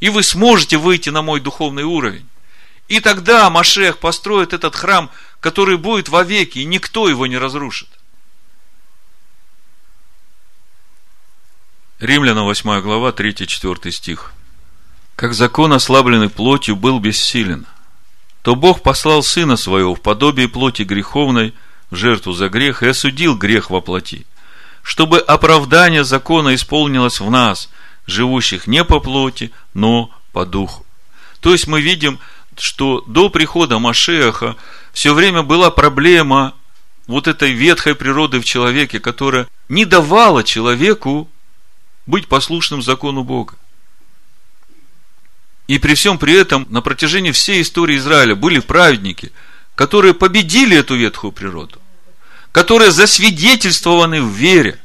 И вы сможете выйти на мой духовный уровень. И тогда Машех построит этот храм, который будет вовеки, и никто его не разрушит. Римляна 8 глава, 3-4 стих. Как закон, ослабленный плотью, был бессилен, то Бог послал Сына Своего в подобие плоти греховной, в жертву за грех, и осудил грех во плоти, чтобы оправдание закона исполнилось в нас, живущих не по плоти, но по духу. То есть мы видим, что до прихода Машеха все время была проблема вот этой ветхой природы в человеке, которая не давала человеку быть послушным закону Бога. И при всем при этом на протяжении всей истории Израиля были праведники, которые победили эту ветхую природу. Которые засвидетельствованы в вере,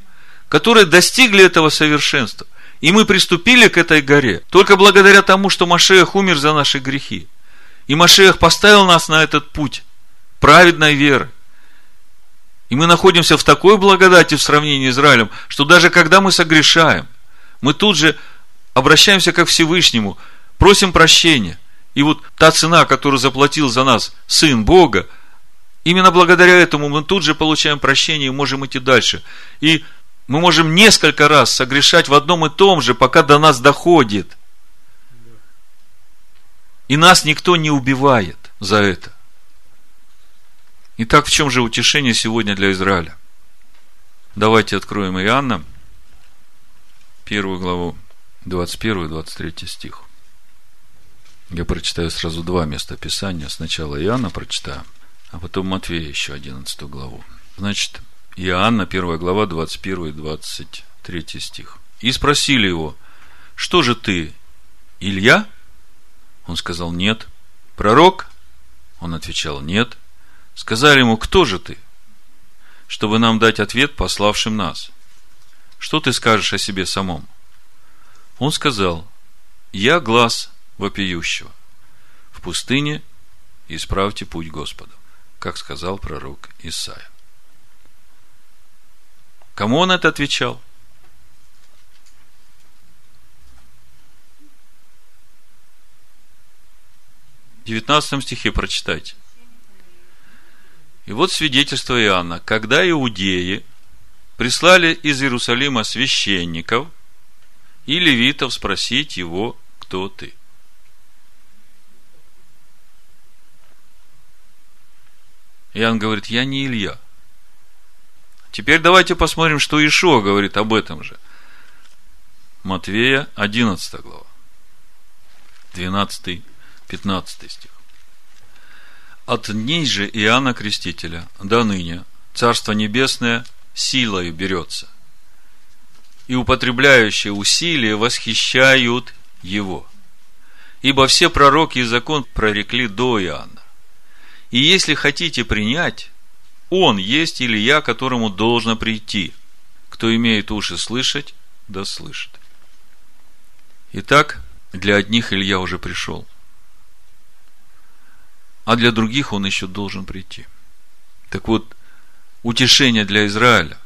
которые достигли этого совершенства. И мы приступили к этой горе только благодаря тому, что Машех умер за наши грехи. И Машех поставил нас на этот путь праведной веры. И мы находимся в такой благодати в сравнении с Израилем, что даже когда мы согрешаем, мы тут же обращаемся к Всевышнему, просим прощения. И вот та цена, которую заплатил за нас Сын Бога, именно благодаря этому мы тут же получаем прощение и можем идти дальше. И мы можем несколько раз согрешать в одном и том же, пока до нас доходит. И нас никто не убивает за это. Итак, в чем же утешение сегодня для Израиля? Давайте откроем Иоанна, первую главу, 21 и 23 стих. Я прочитаю сразу два места Писания. Сначала Иоанна прочитаю, а потом Матвея еще 11 главу. Значит, Иоанна, 1 глава, 21 и 23 стих. И спросили его, что же ты, Илья? Он сказал, нет. Пророк? Он отвечал, нет. Сказали ему, кто же ты? Чтобы нам дать ответ пославшим нас. Что ты скажешь о себе самом? Он сказал, я глаз вопиющего. В пустыне исправьте путь Господу, как сказал пророк Исаия. Кому он это отвечал? В 19 стихе прочитайте. И вот свидетельство Иоанна. Когда иудеи прислали из Иерусалима священников и левитов спросить его, кто ты. Иоанн говорит, я не Илья. Теперь давайте посмотрим, что Ишуа говорит об этом же. Матвея, 11 глава. 12, 15 стих. От дней же Иоанна Крестителя до ныне Царство Небесное силою берется, и употребляющие усилия восхищают его. Ибо все пророки и закон прорекли до Иоанна. И если хотите принять, он есть Илья, которому должно прийти. Кто имеет уши слышать, да слышит. Итак, для одних Илья уже пришел, а для других он еще должен прийти. Так вот, утешение для Израиля,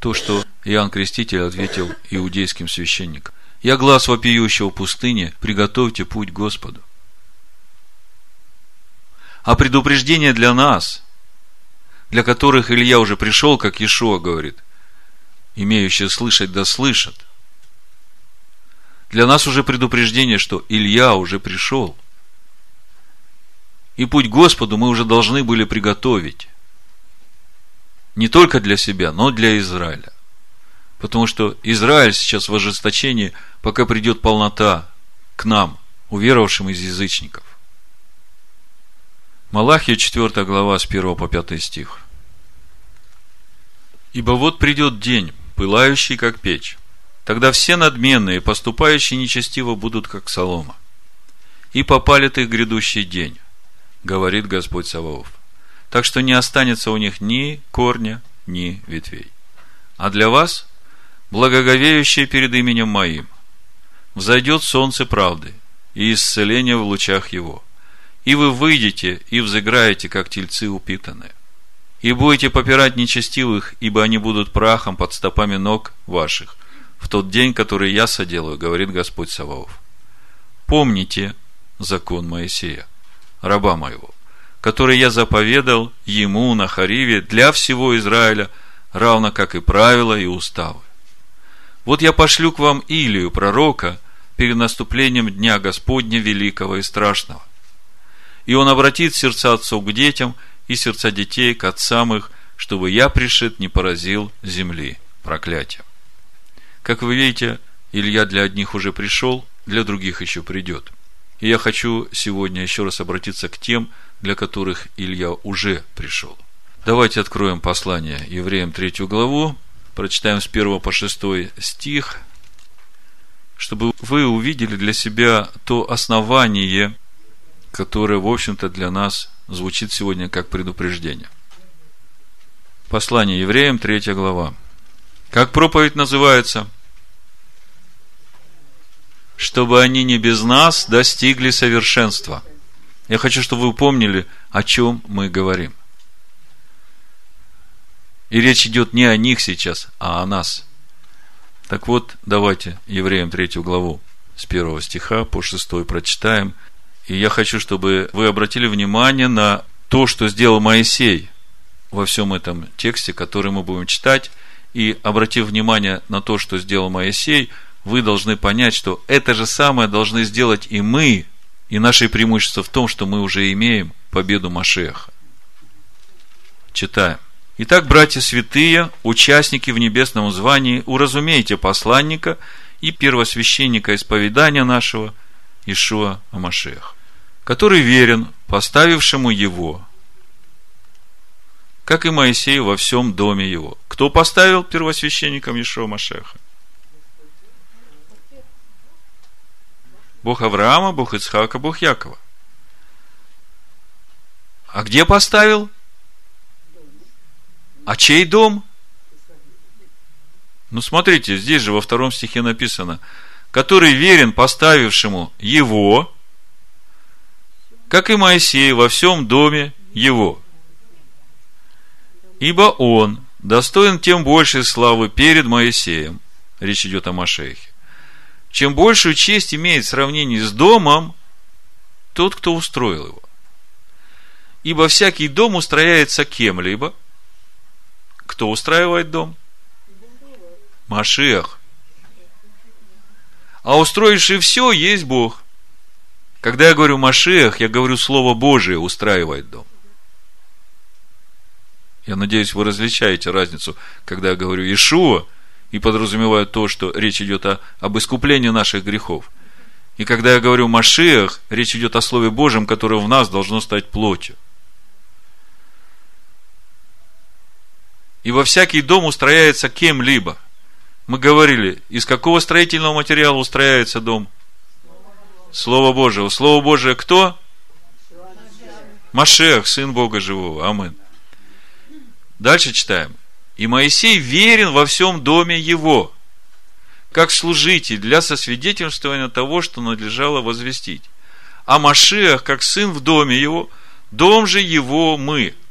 то, что Иоанн Креститель ответил иудейским священникам. «Я глаз вопиющего в пустыне, приготовьте путь Господу». А предупреждение для нас, для которых Илья уже пришел, как Ишуа говорит, имеющие слышать да слышат. Для нас уже предупреждение, что Илья уже пришел. И путь Господу мы уже должны были приготовить. Не только для себя, но для Израиля. Потому что Израиль сейчас в ожесточении, пока придет полнота к нам, уверовавшим из язычников. Малахия 4 глава с 1 по 5 стих. Ибо вот придет день, пылающий, как печь. Тогда все надменные, поступающие нечестиво, будут, как солома. И попалит их грядущий день, говорит Господь Саваоф. Так что не останется у них ни корня, ни ветвей. А для вас, благоговеющие перед именем моим, взойдет солнце правды и исцеление в лучах его – и вы выйдете и взыграете, как тельцы упитанные. И будете попирать нечестивых, ибо они будут прахом под стопами ног ваших, в тот день, который я соделаю, говорит Господь Саваоф. Помните закон Моисея, раба моего, который я заповедал ему на Хариве для всего Израиля, равно как и правила и уставы. Вот я пошлю к вам Илию, пророка, перед наступлением Дня Господня Великого и Страшного и он обратит сердца отцов к детям и сердца детей к отцам их, чтобы я пришед не поразил земли проклятием. Как вы видите, Илья для одних уже пришел, для других еще придет. И я хочу сегодня еще раз обратиться к тем, для которых Илья уже пришел. Давайте откроем послание евреям третью главу, прочитаем с 1 по 6 стих, чтобы вы увидели для себя то основание, которое, в общем-то, для нас звучит сегодня как предупреждение. Послание евреям, третья глава. Как проповедь называется? Чтобы они не без нас достигли совершенства. Я хочу, чтобы вы помнили, о чем мы говорим. И речь идет не о них сейчас, а о нас. Так вот, давайте Евреям третью главу с первого стиха по шестой прочитаем. И я хочу, чтобы вы обратили внимание на то, что сделал Моисей во всем этом тексте, который мы будем читать. И обратив внимание на то, что сделал Моисей, вы должны понять, что это же самое должны сделать и мы. И наше преимущество в том, что мы уже имеем победу Машеха. Читаем. Итак, братья святые, участники в небесном звании, уразумейте посланника и первосвященника исповедания нашего, Ишуа Амашех, который верен поставившему его, как и Моисей во всем доме его. Кто поставил первосвященником Ишуа Машеха? Бог Авраама, Бог Ицхака, Бог Якова. А где поставил? А чей дом? Ну, смотрите, здесь же во втором стихе написано, который верен поставившему его, как и Моисей во всем доме его. Ибо он достоин тем большей славы перед Моисеем, речь идет о Машехе, чем большую честь имеет в сравнении с домом тот, кто устроил его. Ибо всякий дом устрояется кем-либо, кто устраивает дом? Машех. А устроивший все есть Бог. Когда я говорю Машех, я говорю Слово Божие устраивает дом. Я надеюсь, вы различаете разницу, когда я говорю Ишуа, и подразумеваю то, что речь идет о, об искуплении наших грехов. И когда я говорю Машиах, речь идет о Слове Божьем, которое в нас должно стать плотью. и во всякий дом устрояется кем-либо. Мы говорили, из какого строительного материала устрояется дом? Слово Божие. Слово Божие кто? Машех, Сын Бога Живого. Амин. Дальше читаем. И Моисей верен во всем доме его, как служитель для сосвидетельствования того, что надлежало возвестить. А Машех, как сын в доме его, дом же его мы –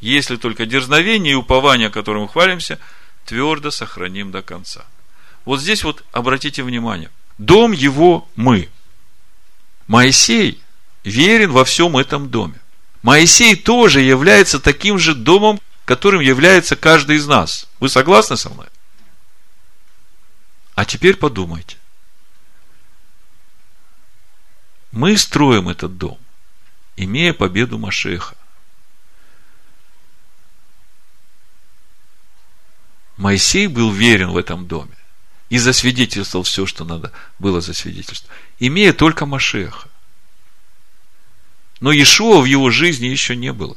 если только дерзновение и упование, которым хвалимся, твердо сохраним до конца. Вот здесь вот обратите внимание. Дом его мы. Моисей верен во всем этом доме. Моисей тоже является таким же домом, которым является каждый из нас. Вы согласны со мной? А теперь подумайте. Мы строим этот дом, имея победу Машеха. Моисей был верен в этом доме и засвидетельствовал все, что надо было засвидетельствовать, имея только Машеха. Но Иешуа в его жизни еще не было.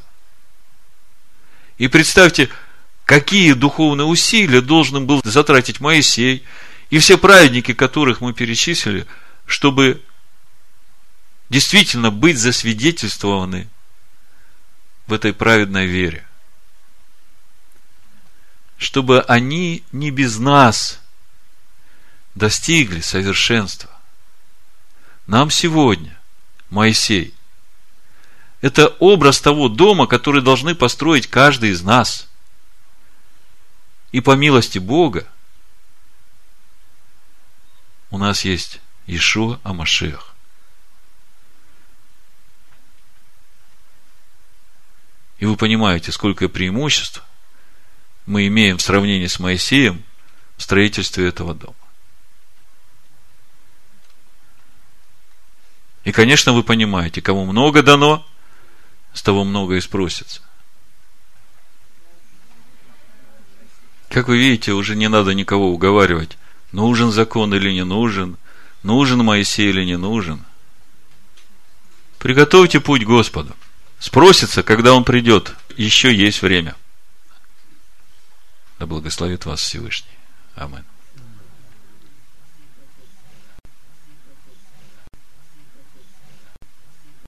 И представьте, какие духовные усилия должен был затратить Моисей и все праведники, которых мы перечислили, чтобы действительно быть засвидетельствованы в этой праведной вере чтобы они не без нас достигли совершенства. Нам сегодня Моисей – это образ того дома, который должны построить каждый из нас. И по милости Бога у нас есть Ишуа Амашех. И вы понимаете, сколько преимуществ мы имеем в сравнении с Моисеем в строительстве этого дома. И, конечно, вы понимаете, кому много дано, с того много и спросится. Как вы видите, уже не надо никого уговаривать, нужен закон или не нужен, нужен Моисей или не нужен. Приготовьте путь Господу. Спросится, когда Он придет. Еще есть время. Да благословит вас Всевышний. Аминь.